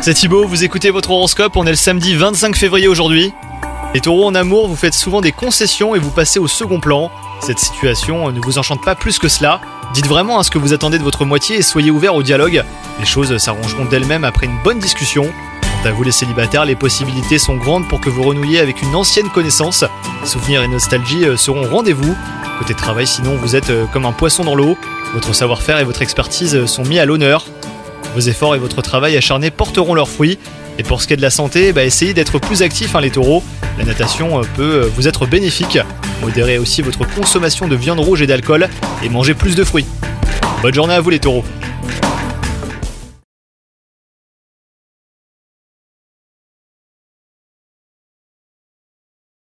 C'est Thibaut, vous écoutez votre horoscope, on est le samedi 25 février aujourd'hui. Les taureaux en amour, vous faites souvent des concessions et vous passez au second plan. Cette situation ne vous enchante pas plus que cela. Dites vraiment à ce que vous attendez de votre moitié et soyez ouvert au dialogue. Les choses s'arrangeront d'elles-mêmes après une bonne discussion. Quant à vous les célibataires, les possibilités sont grandes pour que vous renouiez avec une ancienne connaissance. Souvenirs et nostalgie euh, seront rendez-vous. Côté travail, sinon, vous êtes euh, comme un poisson dans l'eau. Votre savoir-faire et votre expertise euh, sont mis à l'honneur. Vos efforts et votre travail acharné porteront leurs fruits. Et pour ce qui est de la santé, bah, essayez d'être plus actifs hein, les taureaux. La natation euh, peut euh, vous être bénéfique. Modérez aussi votre consommation de viande rouge et d'alcool et mangez plus de fruits. Bonne journée à vous les taureaux